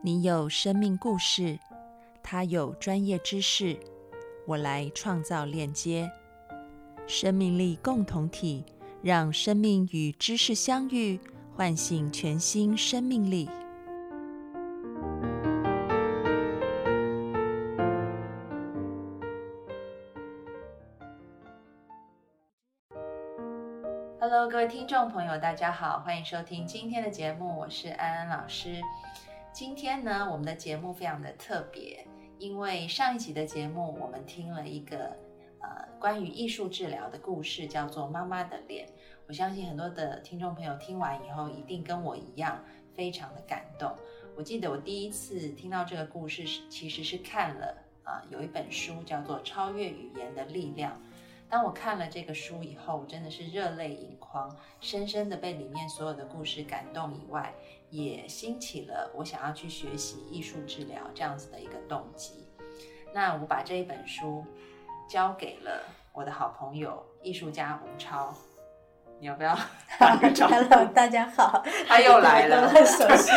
你有生命故事，他有专业知识，我来创造链接，生命力共同体，让生命与知识相遇，唤醒全新生命力。Hello，各位听众朋友，大家好，欢迎收听今天的节目，我是安安老师。今天呢，我们的节目非常的特别，因为上一集的节目我们听了一个呃关于艺术治疗的故事，叫做《妈妈的脸》。我相信很多的听众朋友听完以后，一定跟我一样非常的感动。我记得我第一次听到这个故事，其实是看了啊有一本书叫做《超越语言的力量》。当我看了这个书以后，真的是热泪盈眶，深深的被里面所有的故事感动以外。也兴起了我想要去学习艺术治疗这样子的一个动机。那我把这一本书交给了我的好朋友艺术家吴超，你要不要？Hello，大家好，他又来了，很熟悉，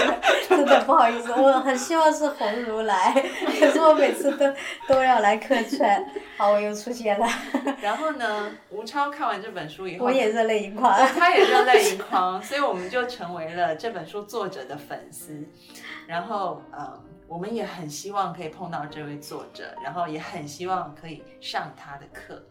真的不好意思，我很希望是红如来，可是我每次都都要来客串。好，我又出现了。然后呢，吴超看完这本书以后，我也热泪盈眶，他也热泪盈眶，所以我们就成为了这本书作者的粉丝。然后，呃，我们也很希望可以碰到这位作者，然后也很希望可以上他的课。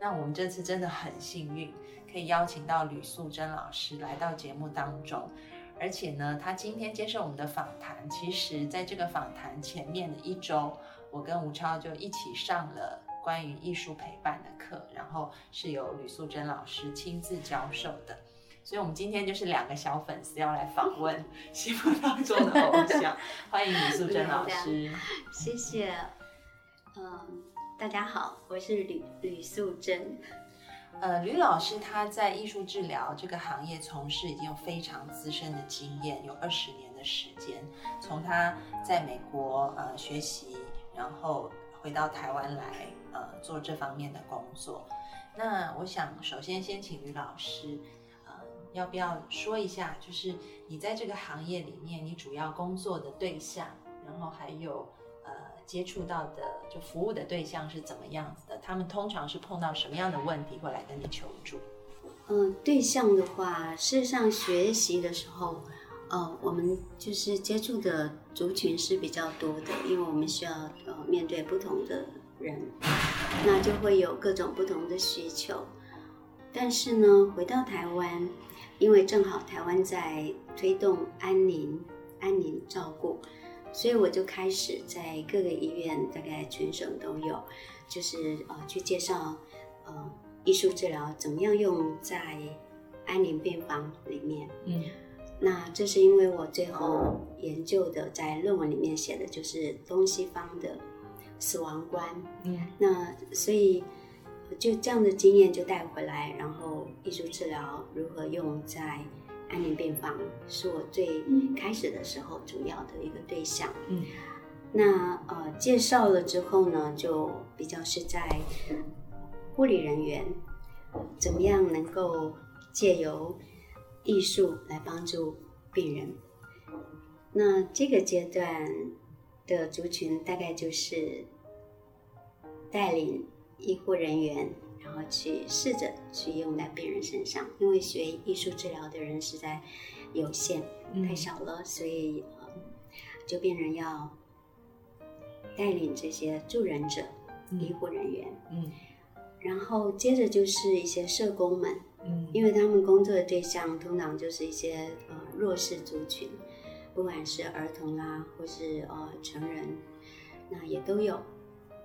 那我们这次真的很幸运，可以邀请到吕素贞老师来到节目当中，而且呢，他今天接受我们的访谈。其实，在这个访谈前面的一周，我跟吴超就一起上了。关于艺术陪伴的课，然后是由吕素贞老师亲自教授的，所以我们今天就是两个小粉丝要来访问心目当中的偶像，欢迎吕素贞老师，谢谢。嗯，大家好，我是吕吕素贞。呃，吕老师他在艺术治疗这个行业从事已经有非常资深的经验，有二十年的时间。从他在美国呃学习，然后回到台湾来。呃，做这方面的工作，那我想首先先请吕老师，呃，要不要说一下，就是你在这个行业里面，你主要工作的对象，然后还有接触到的就服务的对象是怎么样子的？他们通常是碰到什么样的问题会来跟你求助？嗯，对象的话，事实上学习的时候，呃，我们就是接触的族群是比较多的，因为我们需要呃面对不同的。人，那就会有各种不同的需求。但是呢，回到台湾，因为正好台湾在推动安宁、安宁照顾，所以我就开始在各个医院，大概全省都有，就是呃去介绍呃艺术治疗怎么样用在安宁病房里面。嗯，那这是因为我最后研究的，在论文里面写的就是东西方的。死亡观，嗯，那所以就这样的经验就带回来，然后艺术治疗如何用在安宁病房，是我最开始的时候主要的一个对象。嗯，那呃介绍了之后呢，就比较是在护理人员怎么样能够借由艺术来帮助病人。那这个阶段。的族群大概就是带领医护人员，然后去试着去用在病人身上，因为学艺术治疗的人实在有限，太少了，所以就病人要带领这些助人者、医护人员，嗯，然后接着就是一些社工们，嗯，因为他们工作的对象通常就是一些呃弱势族群。不管是儿童啦，或是呃成人，那也都有，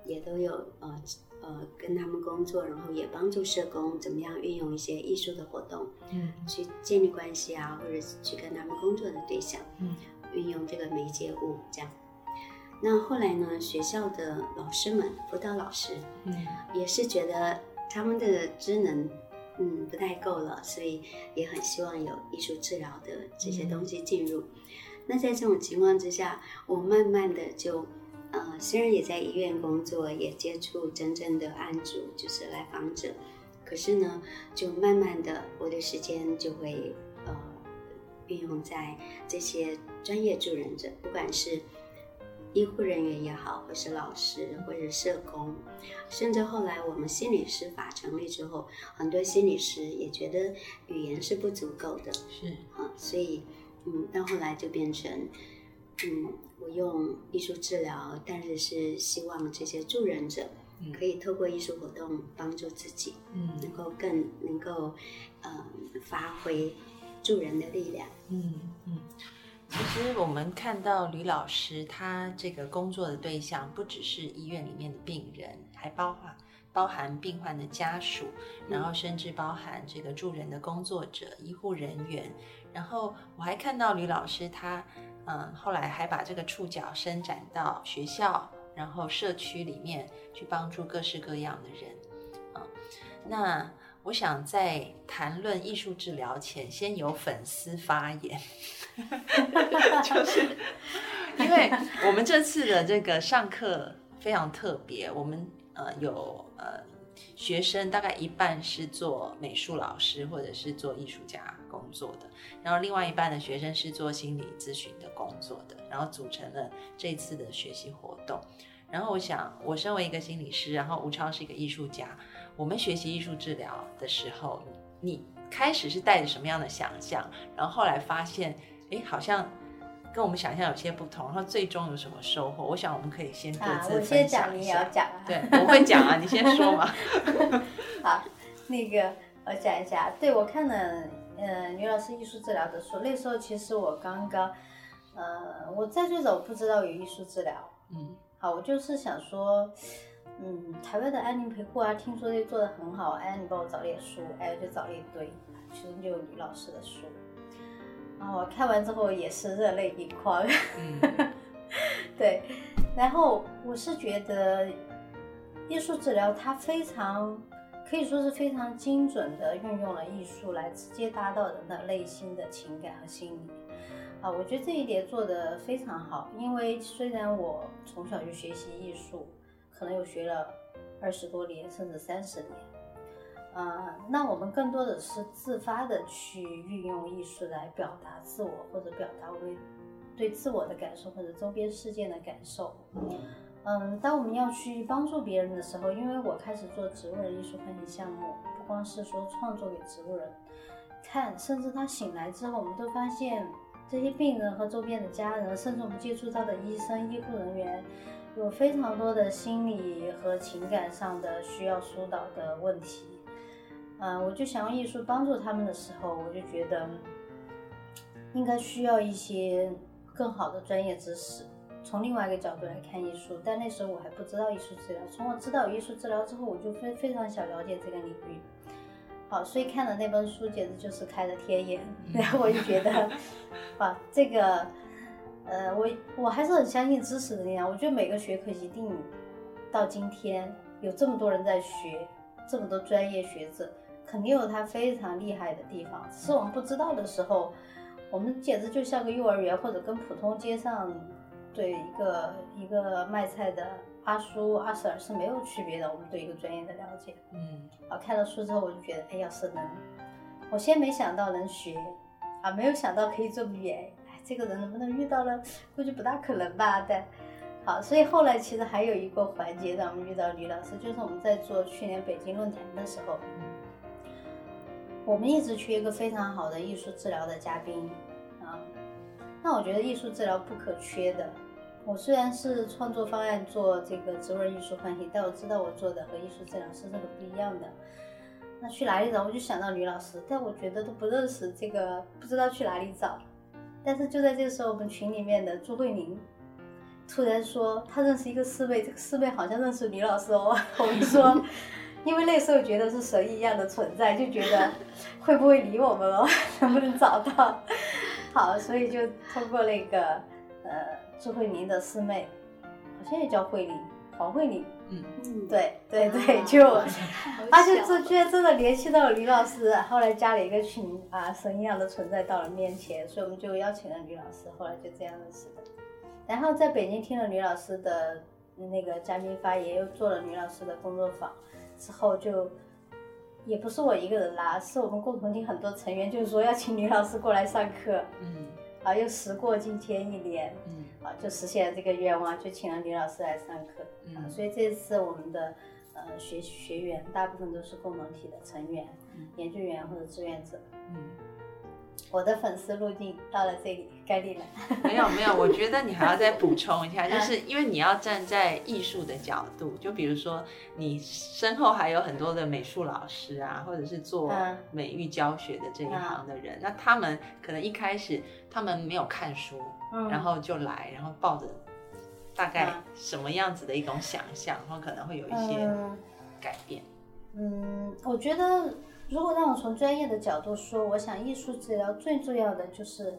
也都有呃呃跟他们工作，然后也帮助社工怎么样运用一些艺术的活动，嗯，去建立关系啊，或者去跟他们工作的对象，嗯，运用这个媒介物这样。那后来呢，学校的老师们，辅导老师，嗯，也是觉得他们的职能，嗯，不太够了，所以也很希望有艺术治疗的这些东西进入。那在这种情况之下，我慢慢的就，呃，虽然也在医院工作，也接触真正的案主，就是来访者，可是呢，就慢慢的，我的时间就会，呃，运用在这些专业助人者，不管是医护人员也好，或是老师，或者社工，甚至后来我们心理师法成立之后，很多心理师也觉得语言是不足够的，是。啊，所以嗯，到后来就变成嗯，我用艺术治疗，但是是希望这些助人者嗯可以透过艺术活动帮助自己，嗯能够更能够呃发挥助人的力量。嗯嗯。其实我们看到吕老师他这个工作的对象不只是医院里面的病人，还包含包含病患的家属，然后甚至包含这个助人的工作者、医护人员。然后我还看到吕老师他嗯后来还把这个触角伸展到学校，然后社区里面去帮助各式各样的人。啊、那我想在谈论艺术治疗前，先有粉丝发言，就是因为我们这次的这个上课非常特别，我们呃有呃学生大概一半是做美术老师或者是做艺术家作的，然后另外一半的学生是做心理咨询的工作的，然后组成了这次的学习活动。然后我想，我身为一个心理师，然后吴超是一个艺术家，我们学习艺术治疗的时候，你开始是带着什么样的想象？然后后来发现，哎，好像跟我们想象有些不同。然后最终有什么收获？我想我们可以先各啊，自我先分享讲，一下。你也要讲啊。对，我会讲啊，你先说嘛。好，那个我讲一下，对我看了呃女老师艺术治疗的书，那时候其实我刚刚呃我在最早不知道有艺术治疗，嗯。好，我就是想说，嗯，台湾的安宁陪护啊，听说这做的很好，哎，你帮我找点书，哎，就找了一堆，其中就有女老师的书，然后我看完之后也是热泪盈眶，嗯。对，然后我是觉得艺术治疗它非常可以说是非常精准的运用了艺术来直接达到人的内心的情感和心理。啊，我觉得这一点做得非常好，因为虽然我从小就学习艺术，可能有学了二十多年甚至三十年，呃，那我们更多的是自发的去运用艺术来表达自我，或者表达我对自我的感受或者周边事件的感受。嗯当我们要去帮助别人的时候，因为我开始做植物人艺术欢喜项目，不光是说创作给植物人看，甚至他醒来之后，我们都发现这些病人和周边的家人，甚至我们接触到的医生、医护人员，有非常多的心理和情感上的需要疏导的问题。嗯，我就想用艺术帮助他们的时候，我就觉得应该需要一些更好的专业知识。从另外一个角度来看艺术，但那时候我还不知道艺术治疗。从我知道有艺术治疗之后，我就非非常想了解这个领域。好，所以看了那本书，简直就是开了天眼。然后我就觉得，啊，这个，呃，我我还是很相信知识的力量。我觉得每个学科一定到今天有这么多人在学，这么多专业学者，肯定有他非常厉害的地方。只是我们不知道的时候，我们简直就像个幼儿园，或者跟普通街上。对一个一个卖菜的阿叔阿婶是没有区别的。我们对一个专业的了解，嗯啊，看了书之后我就觉得，哎，要是能，我先没想到能学，啊，没有想到可以这么远，哎，这个人能不能遇到呢？估计不大可能吧。但好，所以后来其实还有一个环节让我们遇到李老师，就是我们在做去年北京论坛的时候，我们一直缺一个非常好的艺术治疗的嘉宾啊。那我觉得艺术治疗不可缺的。我虽然是创作方案做这个植物人艺术欢喜，但我知道我做的和艺术治疗师是很不一样的。那去哪里找？我就想到吕老师，但我觉得都不认识这个，不知道去哪里找。但是就在这个时候，我们群里面的朱慧玲突然说他认识一个师妹，这个师妹好像认识李老师哦。我们说，因为那时候觉得是神一样的存在，就觉得会不会理我们哦，能不能找到？好，所以就通过那个呃。朱慧玲的师妹，好像也叫慧玲，黄慧玲。嗯嗯，对对对，就他 就这居然真的联系到了吕老师，后来加了一个群啊，神一样的存在到了面前，所以我们就邀请了吕老师，后来就这样认识的。然后在北京听了吕老师的那个嘉宾发言，又做了吕老师的工作坊，之后就也不是我一个人啦，是我们共同体很多成员，就是说要请李老师过来上课，嗯啊，又时过境迁一年，嗯啊，就实现了这个愿望，就请了李老师来上课。啊，嗯所以这次我们的呃学学员大部分都是共同体的成员、嗯研究员或者志愿者。嗯，我的粉丝路径到了这里，该你了。没有没有，我觉得你还要再补充一下，就是因为你要站在艺术的角度，就比如说你身后还有很多的美术老师啊，或者是做嗯。美育教学的这一行的人，那他们可能一开始他们没有看书，嗯。然后就来，然后抱着大概嗯。什么样子的一种想象，然后可能会有一些嗯。改变。嗯，我觉得如果让我从专业的角度说，我想艺术治疗最重要的就是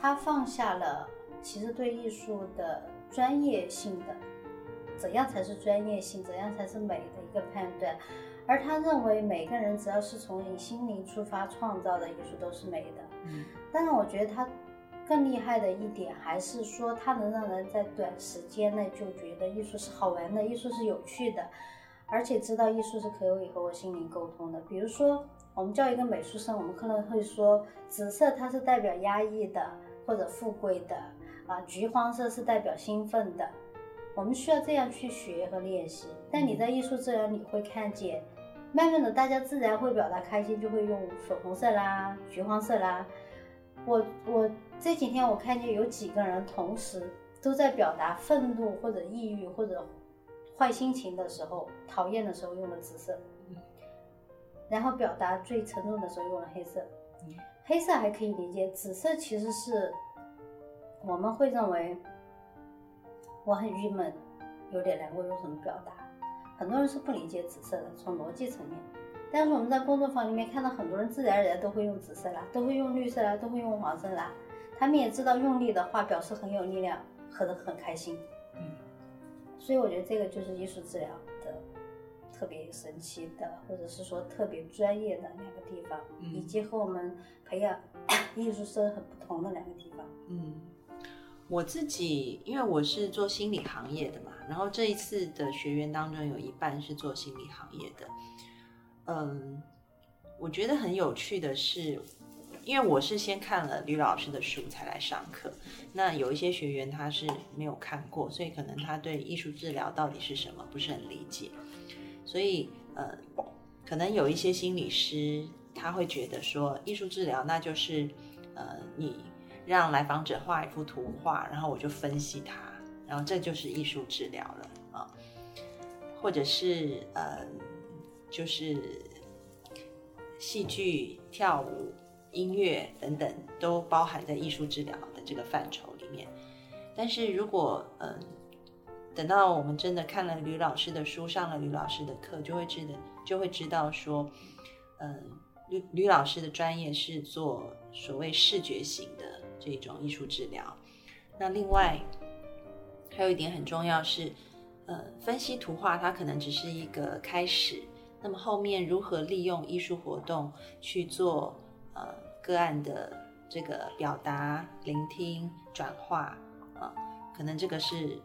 他放下了其实对艺术的专业性的怎样才是专业性，怎样才是美的一个判断，而他认为每个人只要是从你心灵出发创造的艺术都是美的。嗯。但是，我觉得他更厉害的一点还是说，他能让人在短时间内就觉得艺术是好玩的，艺术是有趣的，而且知道艺术是可以和我心灵沟通的。比如说，我们教一个美术生，我们可能会说，紫色它是代表压抑的或者富贵的，啊，橘黄色是代表兴奋的。我们需要这样去学和练习。但你在艺术治疗，你会看见，慢慢的大家自然会表达开心，就会用粉红色啦、橘黄色啦。我我这几天我看见有几个人同时都在表达愤怒或者抑郁或者坏心情的时候，讨厌的时候用了紫色，然后表达最沉重的时候用了黑色。嗯黑色还可以理解，紫色其实是我们会认为我很郁闷，有点难过，用什么表达？很多人是不理解紫色的，从逻辑层面。但是我们在工作坊里面看到很多人自然而然都会用紫色啦，都会用绿色啦，都会用黄色啦。他们也知道用力的话表示很有力量，喝得很开心。嗯所以我觉得这个就是艺术治疗的特别神奇的，或者是说特别专业的两个地方，嗯以及和我们培养 艺术生很不同的两个地方。嗯，我自己因为我是做心理行业的嘛，然后这一次的学员当中有一半是做心理行业的。嗯，我觉得很有趣的是，因为我是先看了吕老师的书才来上课，那有一些学员他是没有看过，所以可能他对艺术治疗到底是什么不是很理解，所以呃，可能有一些心理师他会觉得说，艺术治疗那就是呃你让来访者画一幅图画，然后我就分析它，然后这就是艺术治疗了啊，或者是呃就是戏剧、跳舞、音乐等等都包含在艺术治疗的这个范畴里面。但是如果嗯、等到我们真的看了吕老师的书，上了吕老师的课，就会知道就会知道说，嗯、吕吕老师的专业是做所谓视觉型的这种艺术治疗。那另外还有一点很重要是，呃，分析图画它可能只是一个开始，那么后面如何利用艺术活动去做呃个案的这个表达、聆听、转化啊、可能这个是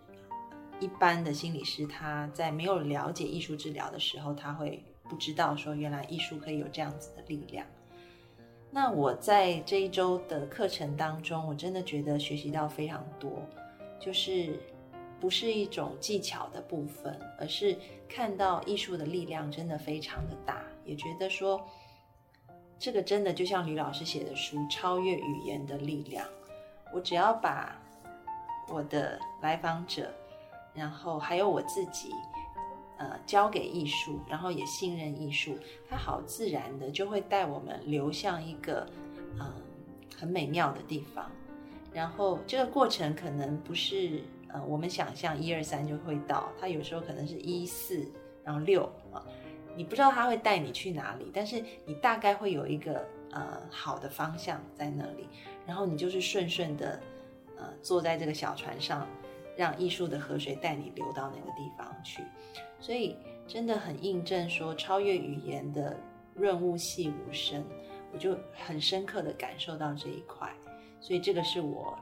一般的心理师他在没有了解艺术治疗的时候，他会不知道说原来艺术可以有这样子的力量。那我在这一周的课程当中，我真的觉得学习到非常多，就是不是一种技巧的部分，而是看到艺术的力量真的非常的大，也觉得说这个真的就像吕老师写的书《超越语言的力量》，我只要把我的来访者，然后还有我自己。呃，交给艺术，然后也信任艺术，它好自然的就会带我们流向一个嗯、很美妙的地方。然后这个过程可能不是呃我们想象一二三就会到，它有时候可能是一四，然后六，你不知道他会带你去哪里，但是你大概会有一个呃好的方向在那里，然后你就是顺顺的呃坐在这个小船上，让艺术的河水带你流到那个地方去。所以真的很印证说，超越语言的润物细无声，我就很深刻的感受到这一块。所以这个是我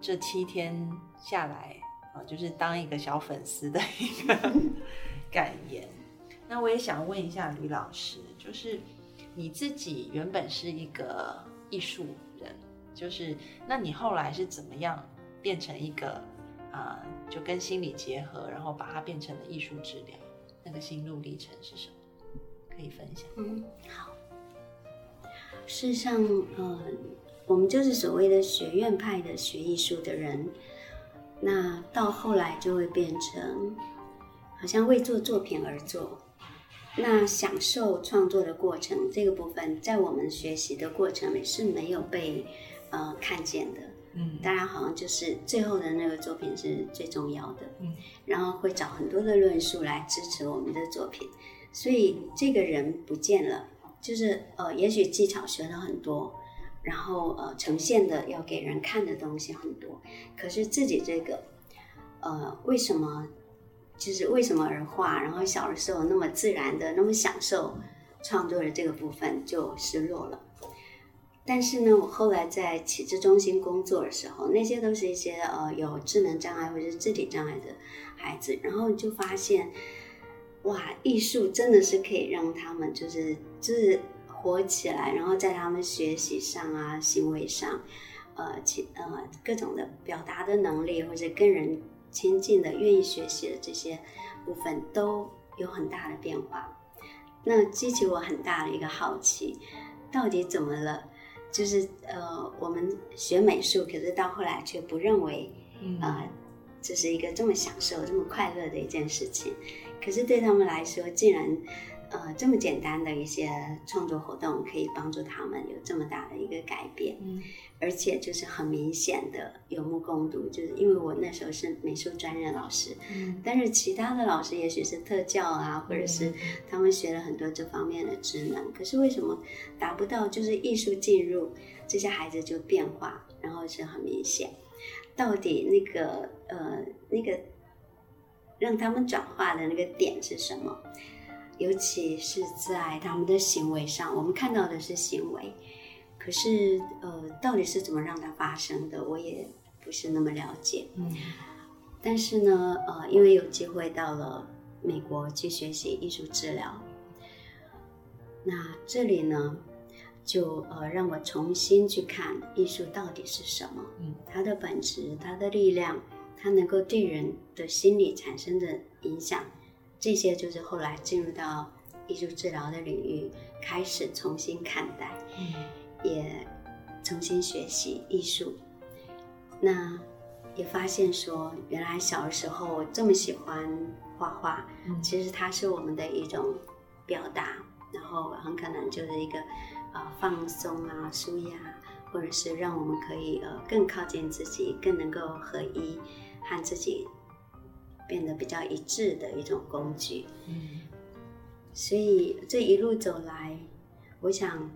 这七天下来啊，就是当一个小粉丝的一个 感言。那我也想问一下吕老师，就是你自己原本是一个艺术人，就是那你后来是怎么样变成一个啊、就跟心理结合，然后把它变成了艺术治疗？那个心路历程是什么？可以分享？嗯，好。事实上，呃，我们就是所谓的学院派的学艺术的人，那到后来就会变成好像为做作品而做。那享受创作的过程这个部分，在我们学习的过程里是没有被呃看见的。嗯当然，好像就是最后的那个作品是最重要的。嗯，然后会找很多的论述来支持我们的作品，所以这个人不见了，就是呃，也许技巧学了很多，然后呃，呈现的要给人看的东西很多，可是自己这个呃，为什么就是为什么而画？然后小的时候那么自然的那么享受创作的这个部分就失落了。但是呢，我后来在启智中心工作的时候，那些都是一些呃有智能障碍或者是肢体障碍的孩子，然后就发现，哇，艺术真的是可以让他们就是就是活起来，然后在他们学习上啊、行为上，呃，其呃各种的表达的能力或者跟人亲近的、愿意学习的这些部分都有很大的变化。那激起我很大的一个好奇，到底怎么了？就是呃，我们学美术，可是到后来却不认为嗯啊、这是一个这么享受、这么快乐的一件事情。可是对他们来说，竟然呃这么简单的一些创作活动，可以帮助他们有这么大的一个改变，嗯而且就是很明显的有目共睹。就是因为我那时候是美术专任老师，嗯但是其他的老师也许是特教啊，或者是他们学了很多这方面的职能，可是为什么达不到？就是艺术进入这些孩子就变化，然后是很明显。到底那个呃那个让他们转化的那个点是什么？尤其是在他们的行为上，我们看到的是行为，可是呃到底是怎么让它发生的，我也不是那么了解。嗯。但是呢，呃，因为有机会到了美国去学习艺术治疗，那这里呢，就呃让我重新去看艺术到底是什么，嗯，它的本质、它的力量、它能够对人的心理产生的影响，这些就是后来进入到艺术治疗的领域，开始重新看待，嗯。也重新学习艺术。那也发现说，原来小的时候这么喜欢画画，嗯。其实它是我们的一种表达，然后很可能就是一个呃放松啊、舒压，或者是让我们可以呃更靠近自己，更能够合一，和自己变得比较一致的一种工具。嗯所以这一路走来，我想，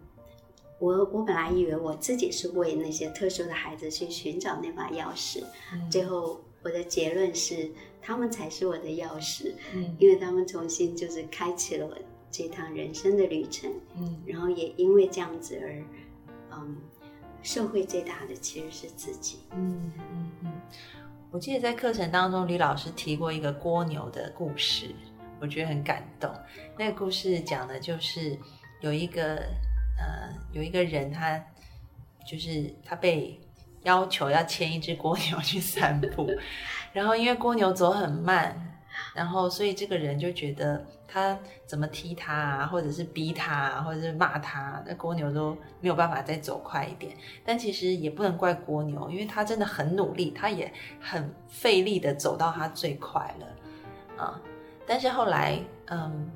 我我本来以为我自己是为那些特殊的孩子去寻找那把钥匙，嗯最后我的结论是，他们才是我的钥匙，嗯因为他们重新就是开启了我这趟人生的旅程，嗯然后也因为这样子而，嗯，受惠最大的其实是自己。嗯嗯嗯，我记得在课程当中，李老师提过一个蜗牛的故事，我觉得很感动。那个故事讲的就是有一个呃有一个人他就是他被要求要牵一只蜗牛去散步，然后因为蜗牛走很慢，然后所以这个人就觉得他怎么踢他啊，或者是逼他啊，或者是骂他，那蜗牛都没有办法再走快一点。但其实也不能怪蜗牛，因为他真的很努力，他也很费力的走到他最快了啊。但是后来，嗯，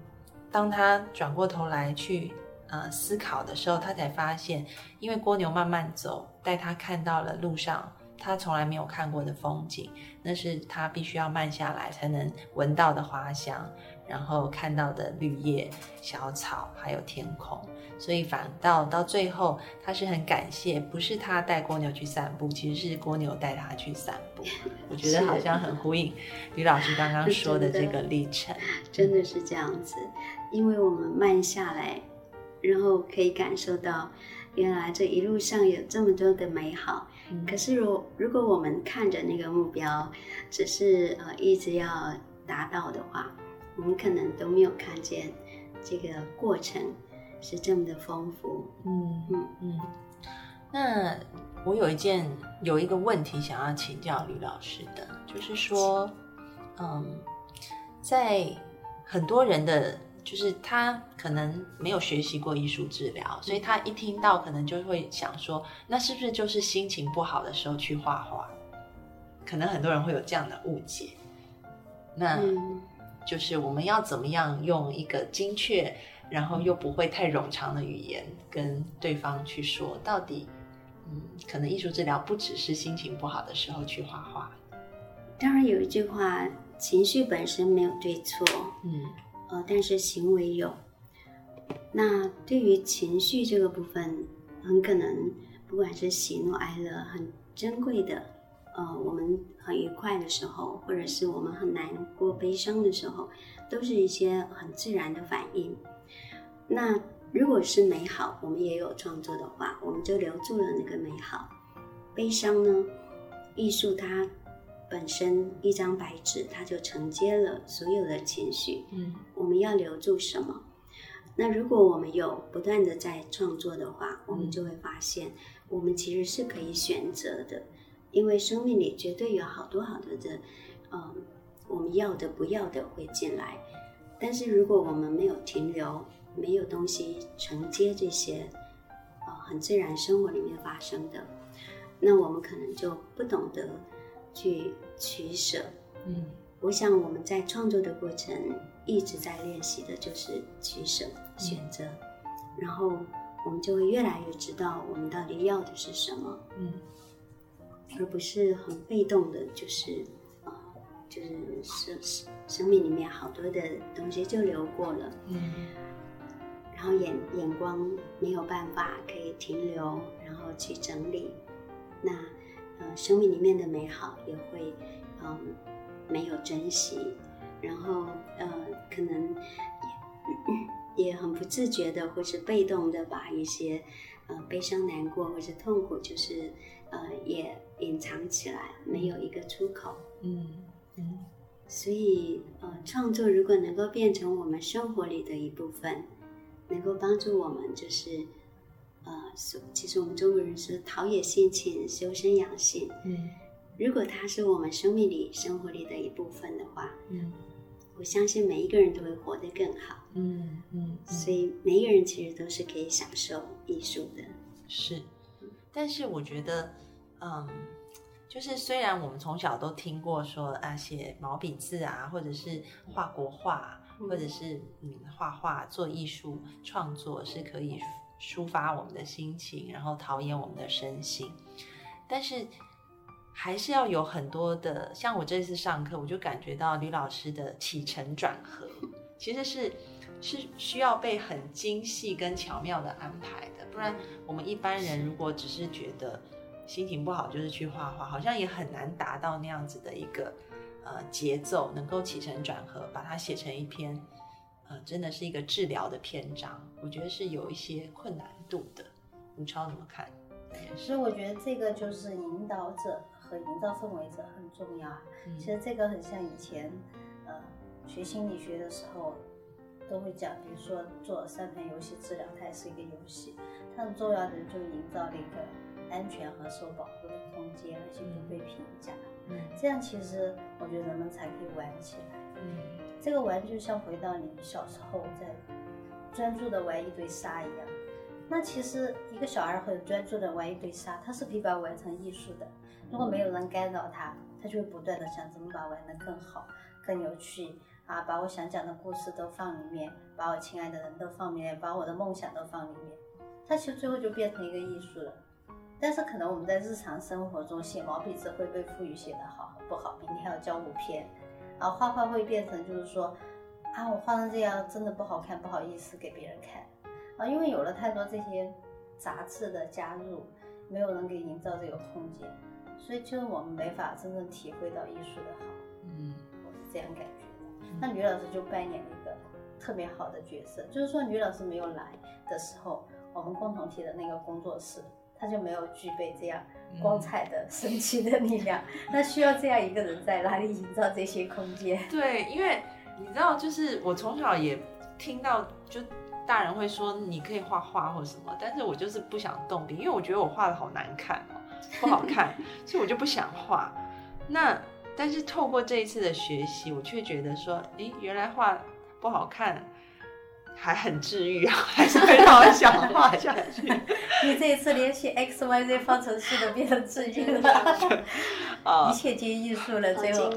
当他转过头来去呃思考的时候，他才发现，因为蜗牛慢慢走，带他看到了路上他从来没有看过的风景，那是他必须要慢下来才能闻到的花香，然后看到的绿叶、小草，还有天空。所以反倒到最后，他是很感谢，不是他带蜗牛去散步，其实是蜗牛带他去散步。我觉得好像很呼应吕老师刚刚说的这个历程。真的是这样子，因为我们慢下来，然后可以感受到，原来这一路上有这么多的美好。嗯可是如如果我们看着那个目标，只是呃一直要达到的话，我们可能都没有看见这个过程是这么的丰富。嗯嗯嗯。那我有一件有一个问题想要请教吕老师的，就是说，嗯，在很多人的，就是他可能没有学习过艺术治疗，所以他一听到可能就会想说，那是不是就是心情不好的时候去画画？可能很多人会有这样的误解。那嗯就是我们要怎么样用一个精确，然后又不会太冗长的语言跟对方去说，到底，嗯，可能艺术治疗不只是心情不好的时候去画画，当然有一句话，情绪本身没有对错，嗯呃，但是行为有。那对于情绪这个部分，很可能不管是喜怒哀乐，很珍贵的，呃，我们很愉快的时候，或者是我们很难过、悲伤的时候，都是一些很自然的反应。那如果是美好，我们也有创作的话，我们就留住了那个美好。悲伤呢，艺术它本身一张白纸，它就承接了所有的情绪。嗯我们要留住什么？那如果我们有不断的在创作的话，我们就会发现，我们其实是可以选择的，因为生命里绝对有好多好多的，嗯，我们要的不要的会进来。但是如果我们没有停留，没有东西承接这些，呃，很自然生活里面发生的，那我们可能就不懂得去取舍。嗯。我想我们在创作的过程一直在练习的就是取舍、选择，然后我们就会越来越知道我们到底要的是什么，嗯。而不是很被动的，就是呃，就是生生生命里面好多的东西就流过了，嗯。然后眼眼光没有办法可以停留，然后去整理，那呃生命里面的美好也会嗯没有珍惜，然后呃可能也 也很不自觉的或是被动的把一些呃悲伤难过或是痛苦就是呃也隐藏起来，没有一个出口。嗯嗯所以，呃，创作如果能够变成我们生活里的一部分，能够帮助我们，就是，呃，所其实我们中国人是陶冶性情、修身养性。嗯如果它是我们生命里、生活里的一部分的话，嗯我相信每一个人都会活得更好。嗯嗯，所以，每一个人其实都是可以享受艺术的。是，但是我觉得，嗯，就是虽然我们从小都听过说啊，写毛笔字啊，或者是画国画，或者是嗯画画做艺术创作是可以抒发我们的心情，然后陶冶我们的身心，但是还是要有很多的，像我这次上课，我就感觉到吕老师的起承转合其实是是需要被很精细跟巧妙的安排的，不然我们一般人如果只是觉得心情不好就是去画画，好像也很难达到那样子的一个呃节奏，能够起承转合，把它写成一篇呃真的是一个治疗的篇章，我觉得是有一些困难度的。吴超怎么看？所以我觉得这个就是引导者和营造氛围者很重要啊。嗯其实这个很像以前，呃，学心理学的时候都会讲，比如说做三盘游戏治疗，它也是一个游戏，它很重要的就营造了一个安全和受保护的空间，而且不被评价。嗯这样其实我觉得人们才可以玩起来。嗯这个玩就像回到你小时候在专注的玩一堆沙一样。那其实一个小孩很专注的玩一堆沙，他是可以把它玩成艺术的。如果没有人干扰他，他就会不断的想怎么把玩得更好、更有趣啊，把我想讲的故事都放里面，把我亲爱的人都放里面，把我的梦想都放里面。他其实最后就变成一个艺术了。但是可能我们在日常生活中写毛笔字会被赋予写得好和不好，明天还要交五篇，啊，画画会变成就是说，啊，我画成这样真的不好看，不好意思给别人看，啊，因为有了太多这些杂志的加入，没有人给营造这个空间，所以就是我们没法真正体会到艺术的好，嗯我是这样感觉的。那吕老师就扮演了一个特别好的角色，就是说吕老师没有来的时候，我们共同体的那个工作室。他就没有具备这样光彩的、神奇的力量，那需要这样一个人在哪里营造这些空间？对，因为你知道，就是我从小也听到，就大人会说你可以画画或什么，但是我就是不想动笔，因为我觉得我画的好难看哦，不好看，所以我就不想画。那但是透过这一次的学习，我却觉得说，诶，原来画不好看。还很治愈啊，还是会让我想画下去。你这一次连写 x y z 方程式都变成治愈了，一切皆艺术了。最后，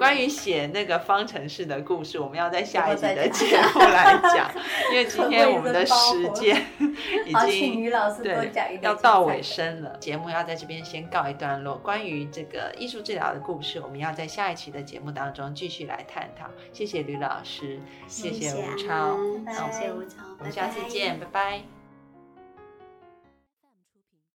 关于写那个方程式的故事，我们要在下一集的节目来讲，因为今天我们的时间已经对要到尾声了。节目要在这边先告一段落。关于这个艺术治疗的故事，我们要在下一期的节目当中继续来探讨。谢谢吕老师，谢谢吴超。谢谢吴超，我们下次见，拜拜。